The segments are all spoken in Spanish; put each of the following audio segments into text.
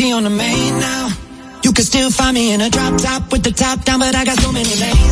On the main now. You can still find me in a drop top with the top down, but I got so many lanes.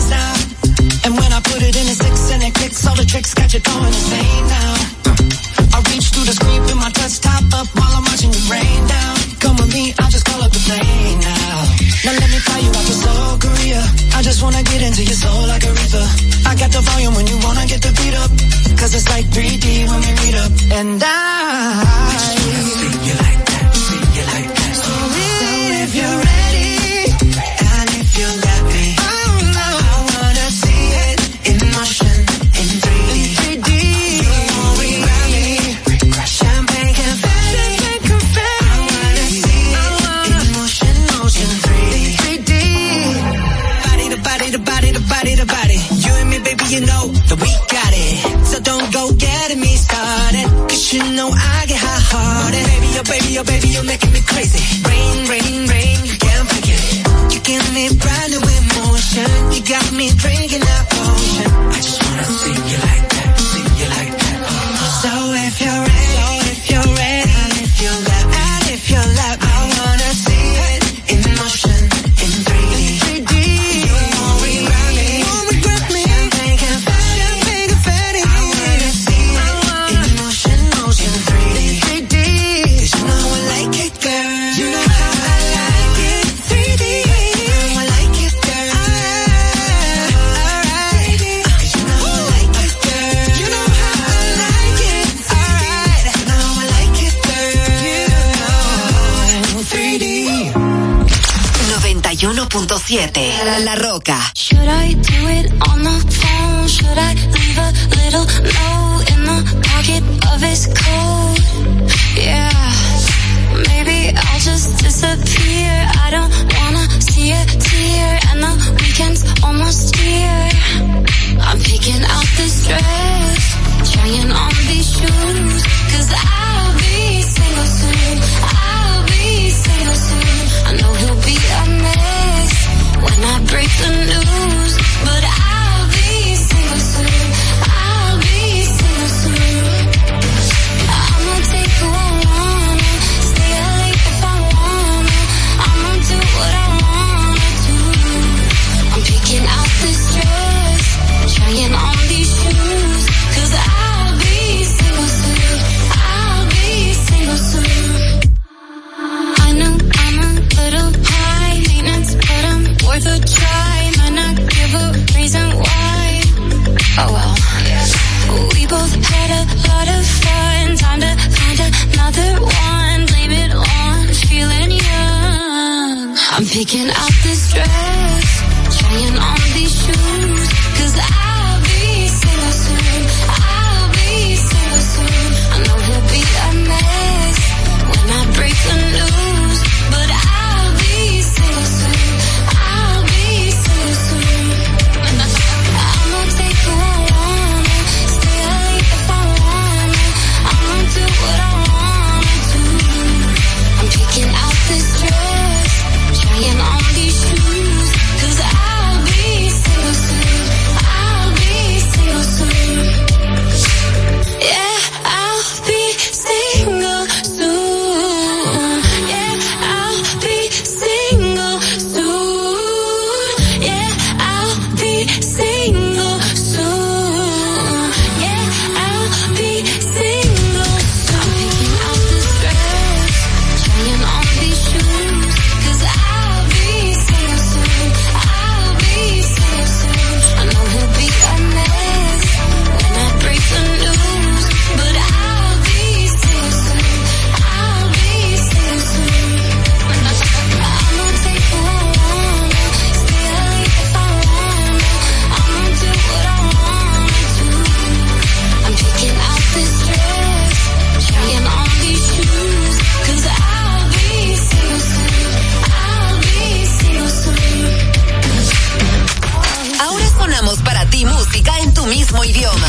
música en tu mismo idioma.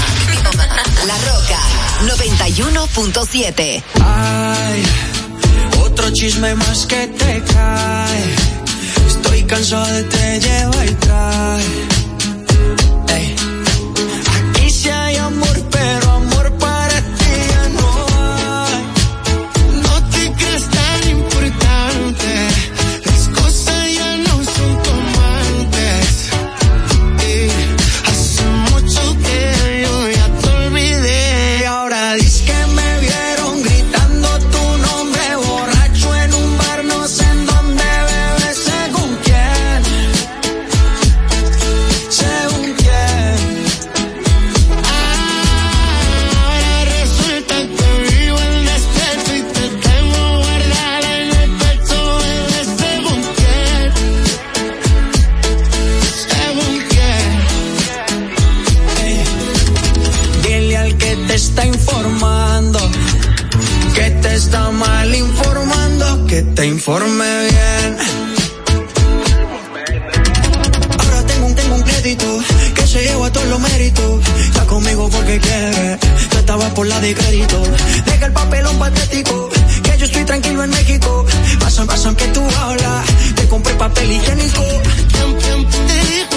La Roca 91.7. Ay, otro chisme más que te cae. Estoy cansado de te llevar y trae por la de crédito. Deja el papelón patético, que yo estoy tranquilo en México. Pasan, pasan que tú hablas, te compré papel higiénico. ¿Quién, quién te dijo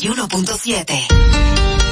91.7.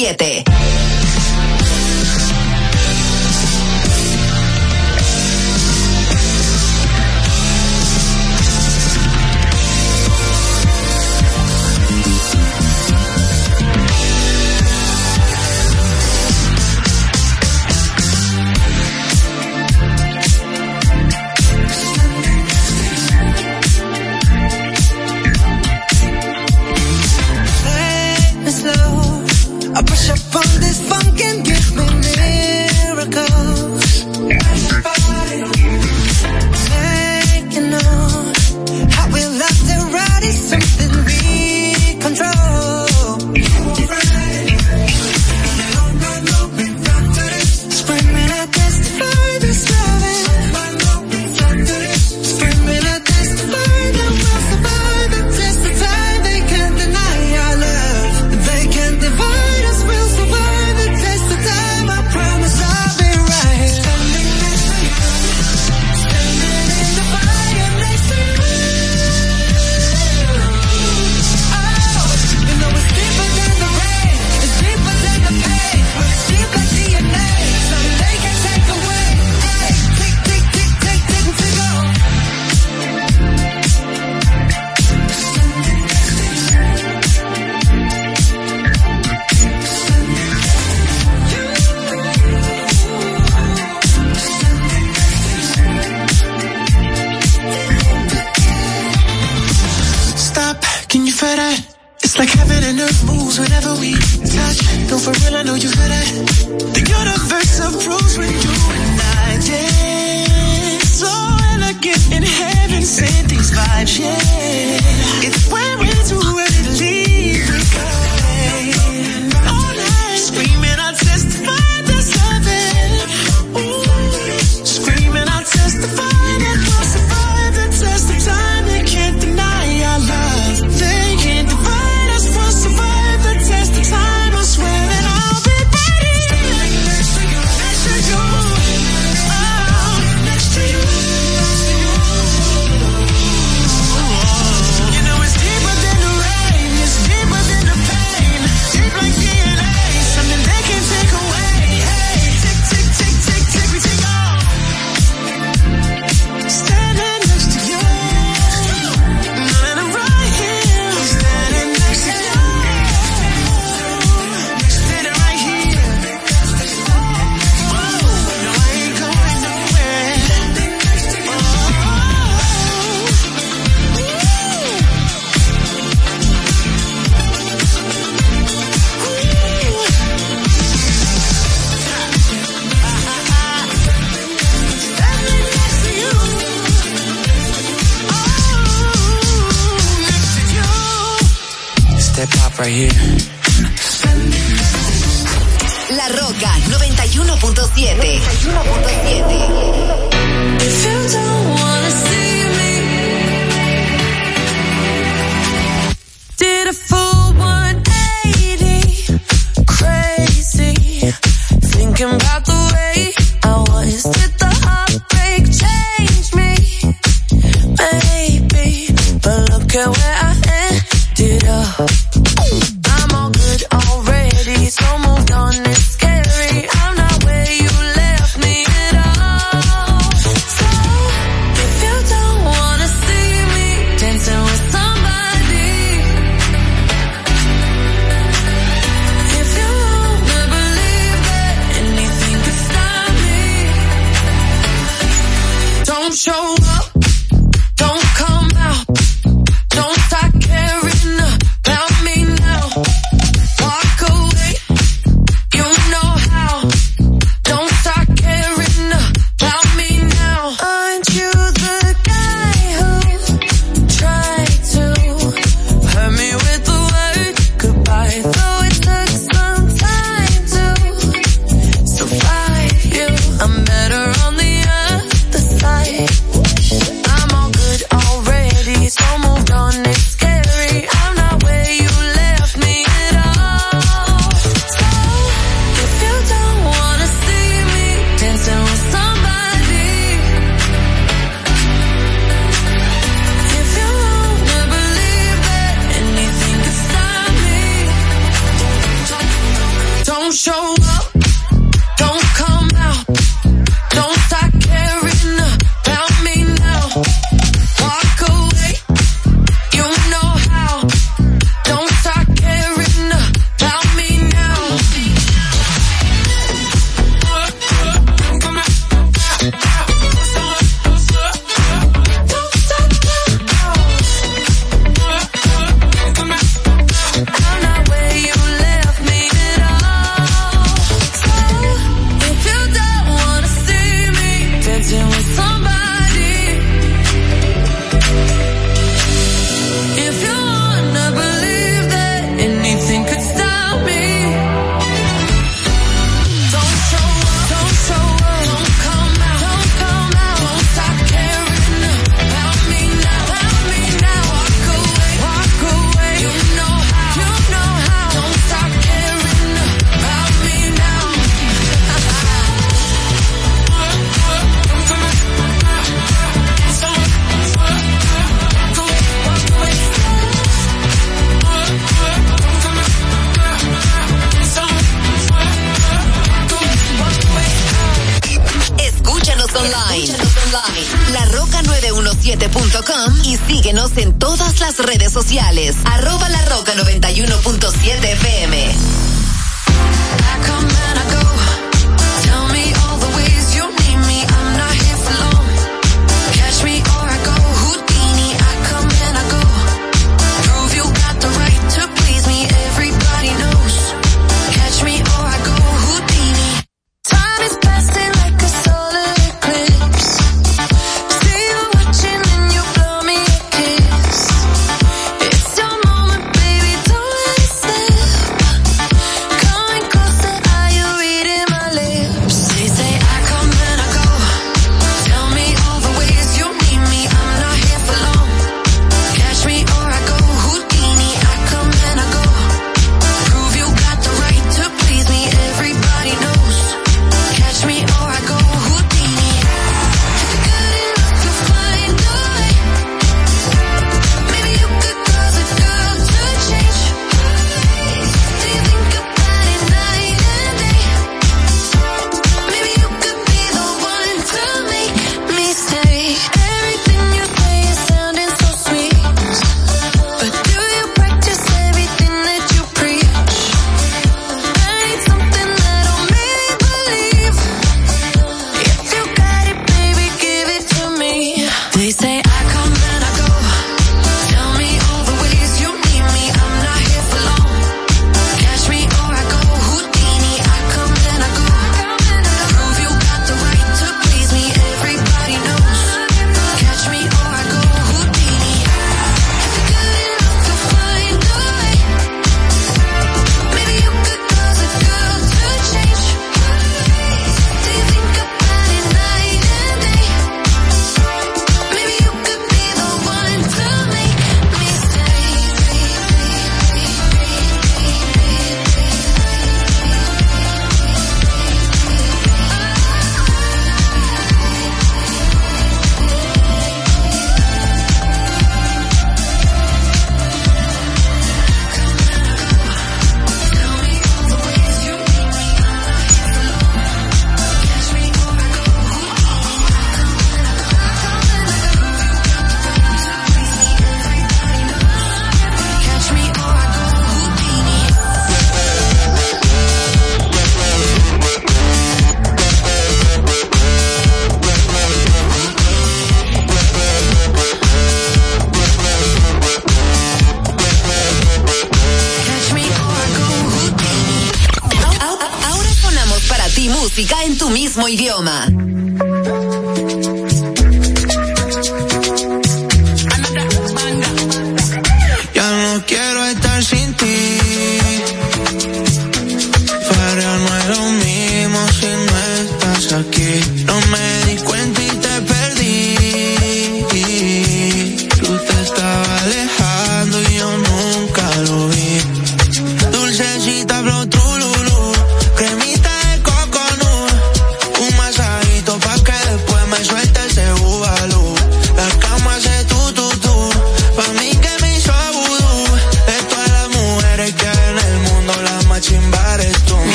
7.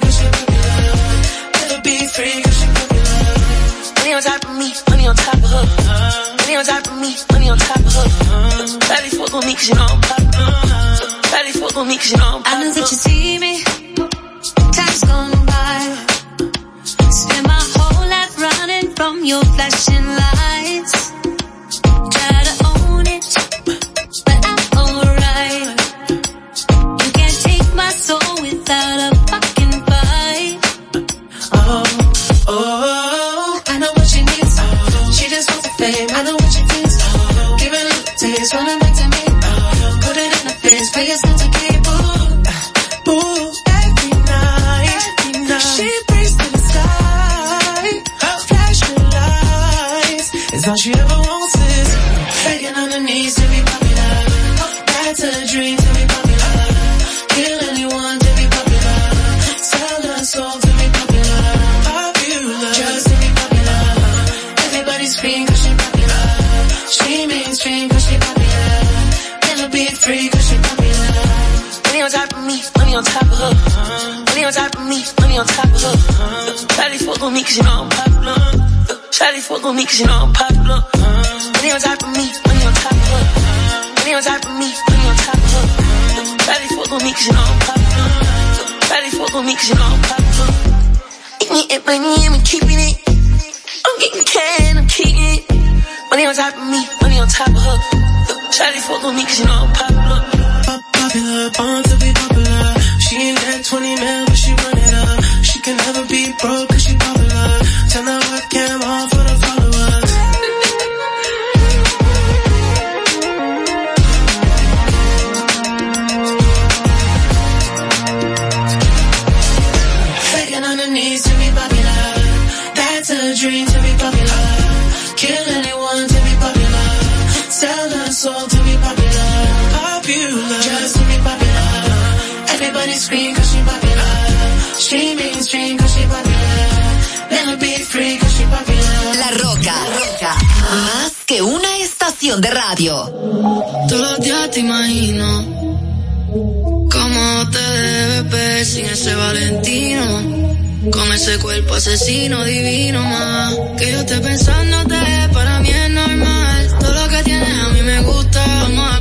cause she put me love. Better be free, cause she put love. Money on top of me, money on top of her. Money on top of me, money on top of her. Daddy fuck on me, you know I'm fuck on me, you know I know that you see me. Time's gone by. Spend my whole life running from your flashing lights. Such a every night. She prays to the sky. Flashing lights is all she ever wants. fuck with me cause you know I'm popular. Shawty fuck with me cause you know I'm popular. Money on top of me, money on top of her. Money on top of me, money on top of Shawty fuck with me cause you know I'm popular. Shawty fuck with me cause you know I'm popular. Eat me and money and we keeping it. I'm getting can, I'm keeping it. Money on top of me, money on top of her. Shawty fuck with me cause you know I'm popular. Pop popular, born to be popular. She ain't that 20 mil, but she run up. She can never be broke cause she tell her I can't estación de radio. Todos los días te imagino cómo te debes ver sin ese Valentino. Con ese cuerpo asesino divino más Que yo esté pensándote para mí es normal Todo lo que tienes a mí me gusta Vamos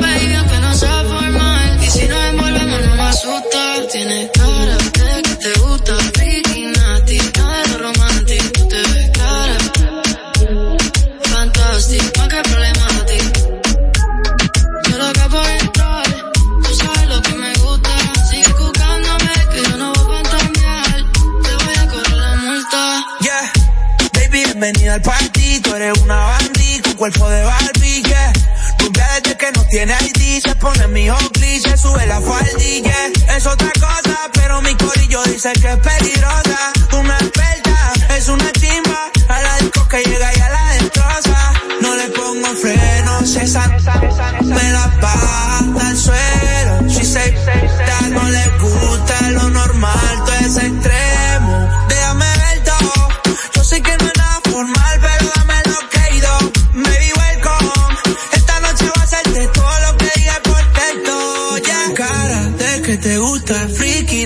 baby aunque no sea formal Y si nos envolvemos no me asusta Tienes cara Bienvenida al party, tú eres una bandí con cuerpo de Barbie, yeah. Rubia desde que no tiene ID, se pone mi hockey, se sube la faldilla. Yeah. Es otra cosa, pero mi corillo dice que es peligrosa. Una experta, es una chimba, a la disco que llega y a la destroza. No le pongo frenos, esa, me la baja al suelo. She say,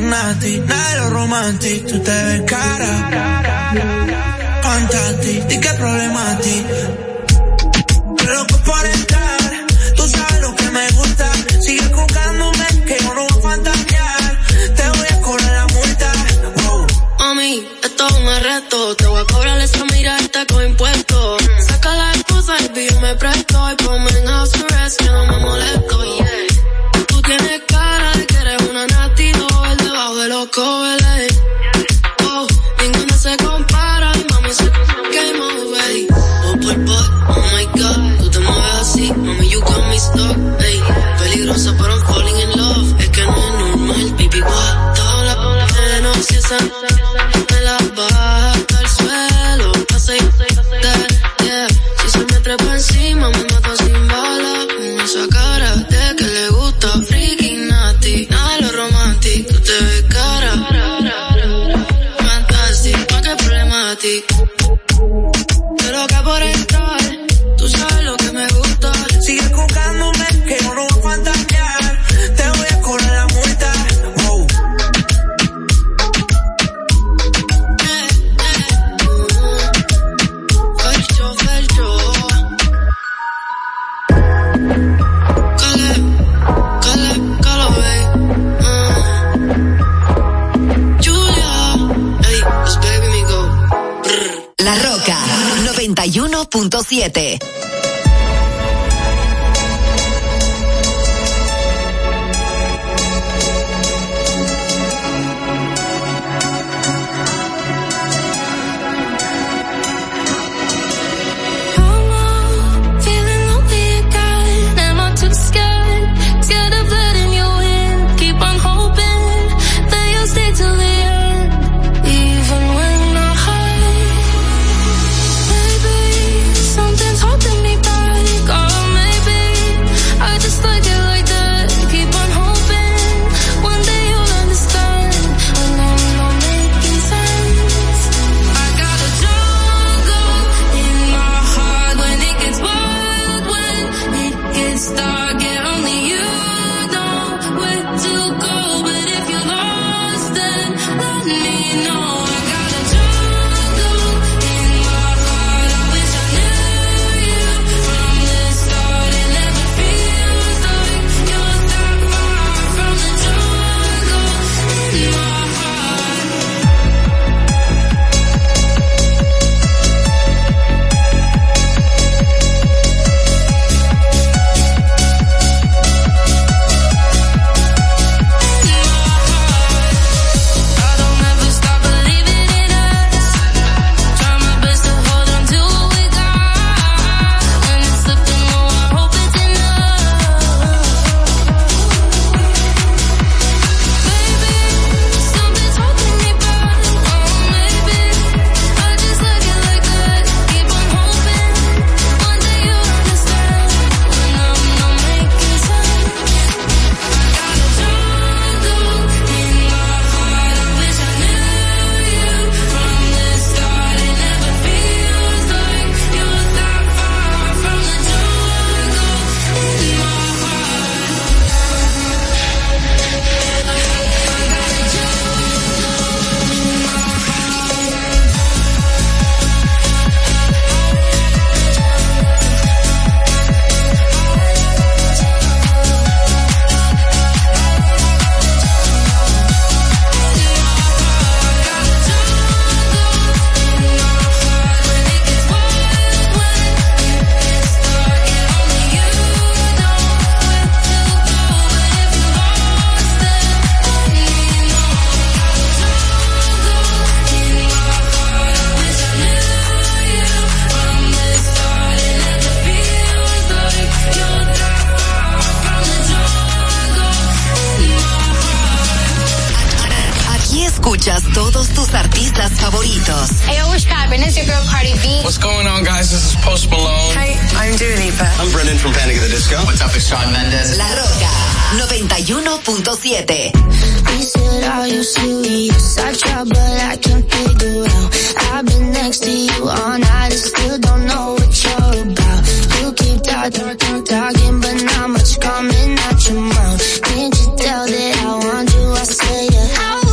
tornati, nero romanti, tu te ves cara. Cantati, di che problemati. Loco por entrar, tú sabes lo que me gusta. Sigue colgándome que yo no voy a fantasear. Te voy a cobrar la multa. Wow. Mami, esto es un arresto. Te voy a cobrar esa mirada con impuestos. Saca la excusa y me presto y ponme en house arrest. loco Deporte. Stop. Escuchas todos tus artistas favoritos. Hey, what's poppin'? It's your girl Cardi B. What's going on, guys? This is Post Malone. Hey, I'm Dua Lipa. I'm Brendan from Panic at the Disco. What's up? It's Shawn Mendes. La Roca 91.7. He said, Are you serious? I try, but I can't figure out. I've been next to you all night and still don't know what you're about. You keep talking, talking, talking, but not much coming out your mouth. Can't you tell that I want you? I say it.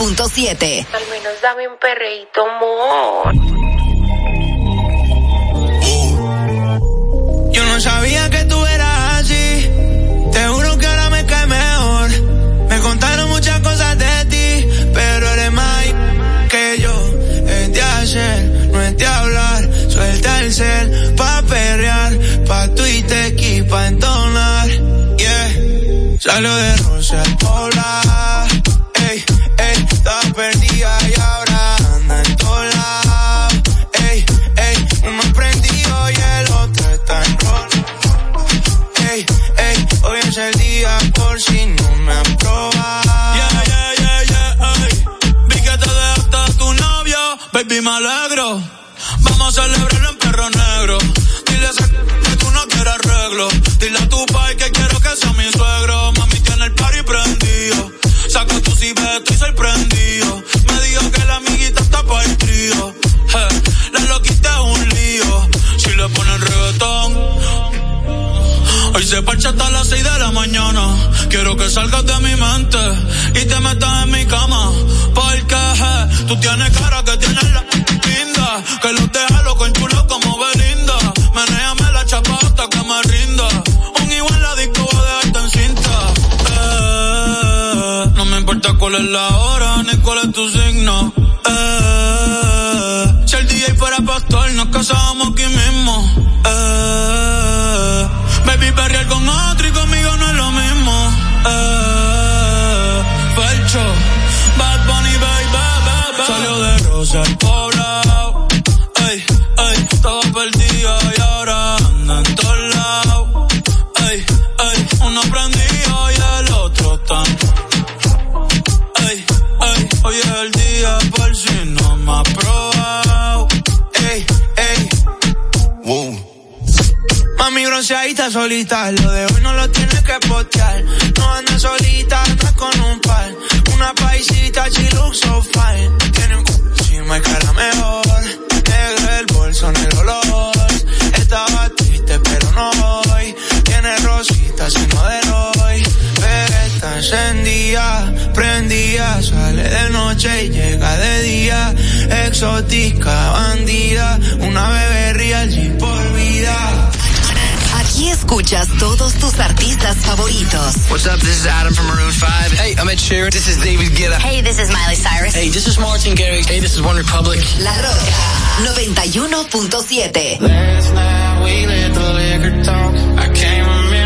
91.7. Al menos dame un perreíto, amor. Yo no sabía que tú eras así. Te juro que ahora me cae mejor. Me contaron muchas cosas de ti, pero eres más que yo. Es de hacer, no es de hablar. Suelta el cel pa' perrear, pa' y pa' entonar. Yeah. Salió de Rosa al me alegro. Vamos a celebrarlo en perro negro. Dile a ese que tú no quieres arreglo. Dile a tu pai que quiero que sea mi suegro. Mami tiene el party prendido. Saco tu cibeto y sorprendido. Me dijo que la amiguita está para el trío. Eh, la loquita un lío. Si le ponen reggaetón. Hoy se parcha hasta las 6 de la mañana. Quiero que salgas de mi mente y te metas en mi cama. Tú tienes cara que tienes la linda. Que los deja loco al poblado. Ey, ey, estaba perdida y ahora anda en todos lados. Ey, ey, uno prendido y el otro tan. Ey, ey, hoy es el día por si no me ha probado. Ey, ey. Mami bronceadita solita, lo de hoy no lo tienes que postear. No anda solita, anda con un par. Una paisita, she looks so fine. Mejor. Negro el bolso, negro los. Estaba triste, pero no hoy. Tiene rositas y no de hoy. Pero está encendida, prendida. Sale de noche y llega de día. Exótica, bandida. Una bebé real G por escuchas todos tus artistas favoritos. What's up? This is Adam from Maroon 5. Hey, I'm Ed Sheeran. This is David Guetta. Hey, this is Miley Cyrus. Hey, this is Martin Garrix. Hey, this is One Republic. La Roca 91.7. Last night we let the liquor talk. I can't remember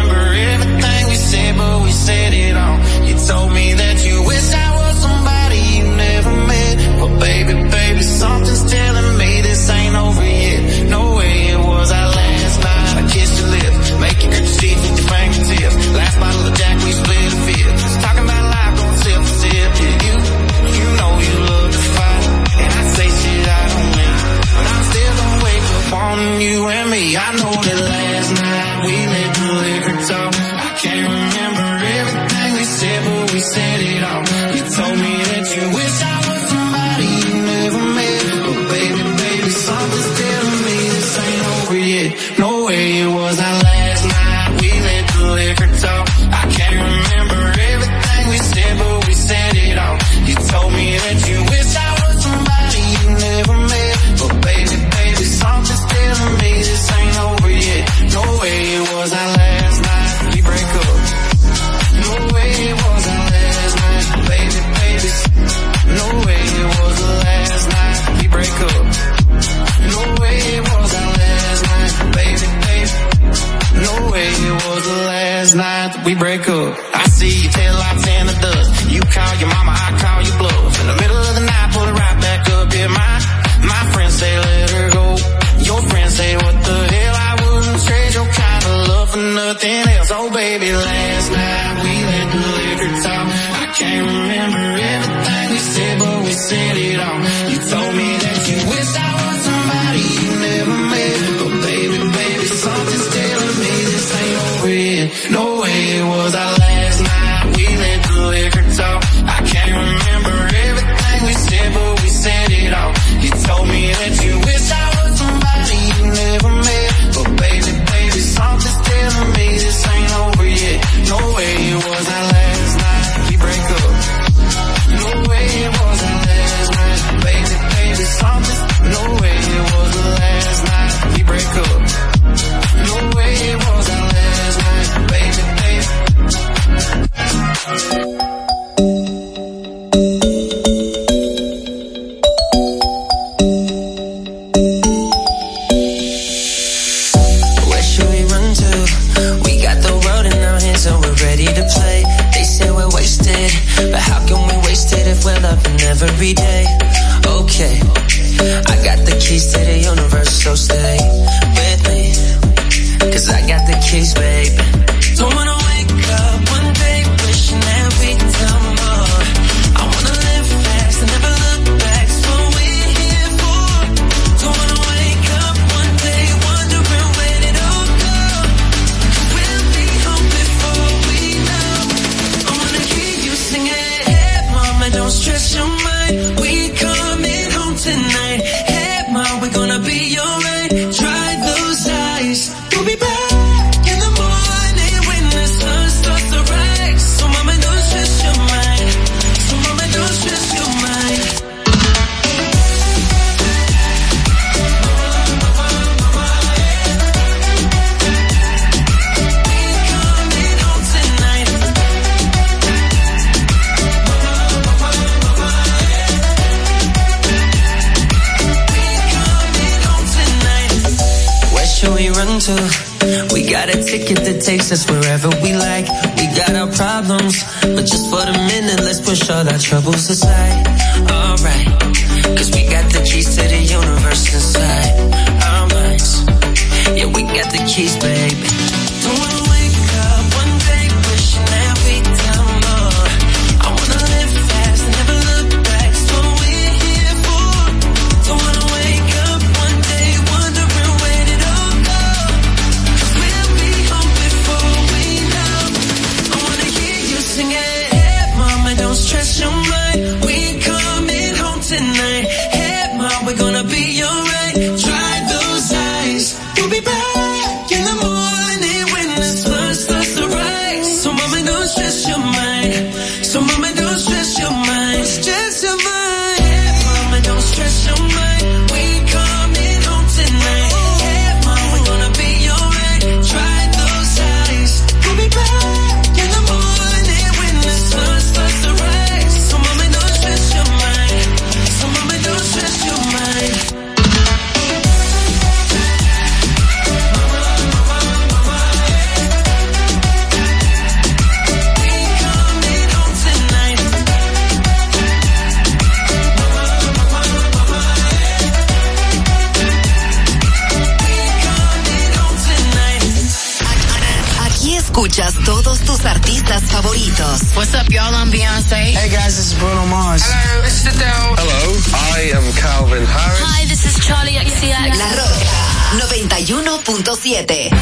Hello, this. Hello, I am Calvin Harris. Hi, this is Charlie XCX. La Roca 91.7.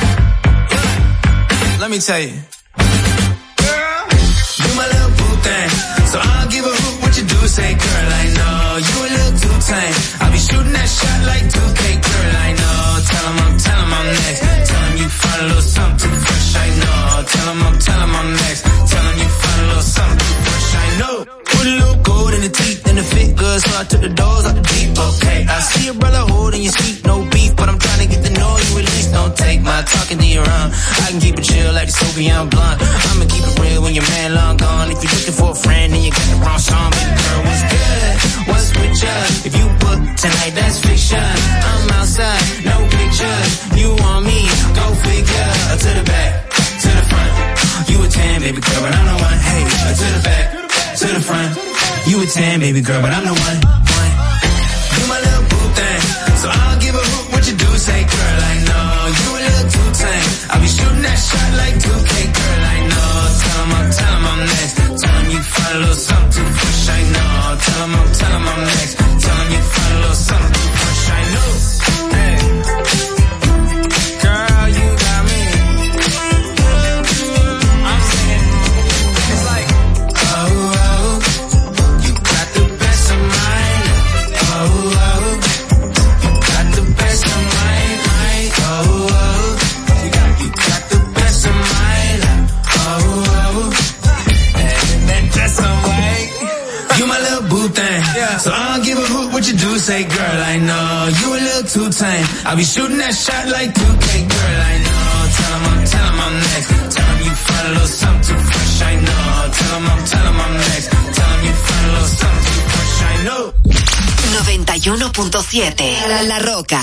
Let me tell you. Girl, you my little boo thing. So I'll give a hoot what you do. Say, girl, I know you a little too tame. I'll be shooting that shot like 2K, girl, I know. Tell 'em I'm, tell 'em I'm next. Tell 'em you find a little something fresh, I know. Tell 'em I'm, tell 'em I'm next. Fit good, so I took the doors out the deep, okay. I see a brother holding your seat, no beef, but I'm trying to get to know you at least. Don't take my talking to your own. I can keep it chill like the Soviet blunt. I'ma keep it real when your man long gone. If you're looking for a friend and you got the wrong song, baby girl, what's good? What's with you? If you book tonight, that's fiction. I'm outside, no pictures. You want me? Go figure. Uh, to the back, to the front. You a 10, baby girl, but I'm the one. Hey, uh, to the back, to the front. You a 10, baby girl, but I'm the one. You my little boo thing. So I'll give a hoot what you do. Say, girl, I know you a little too tame. I'll be shooting that shot like 2K, girl, I know. Tell 'em I'm, tell 'em I'm next. Tell 'em you find a little something too fresh, I know. Tell 'em I'm, tell 'em I'm next. Tell 'em you find a little something Say, girl, I know you a little too tame. I'll be shooting that shot like 2K, girl, I know. Tell 'em I'm, tell 'em I'm next. Tell 'em you find a little something too fresh, I know. Tell 'em I'm, tell 'em I'm next. Tell 'em you find a little something too fresh, I know. 91.7. La, La Roca.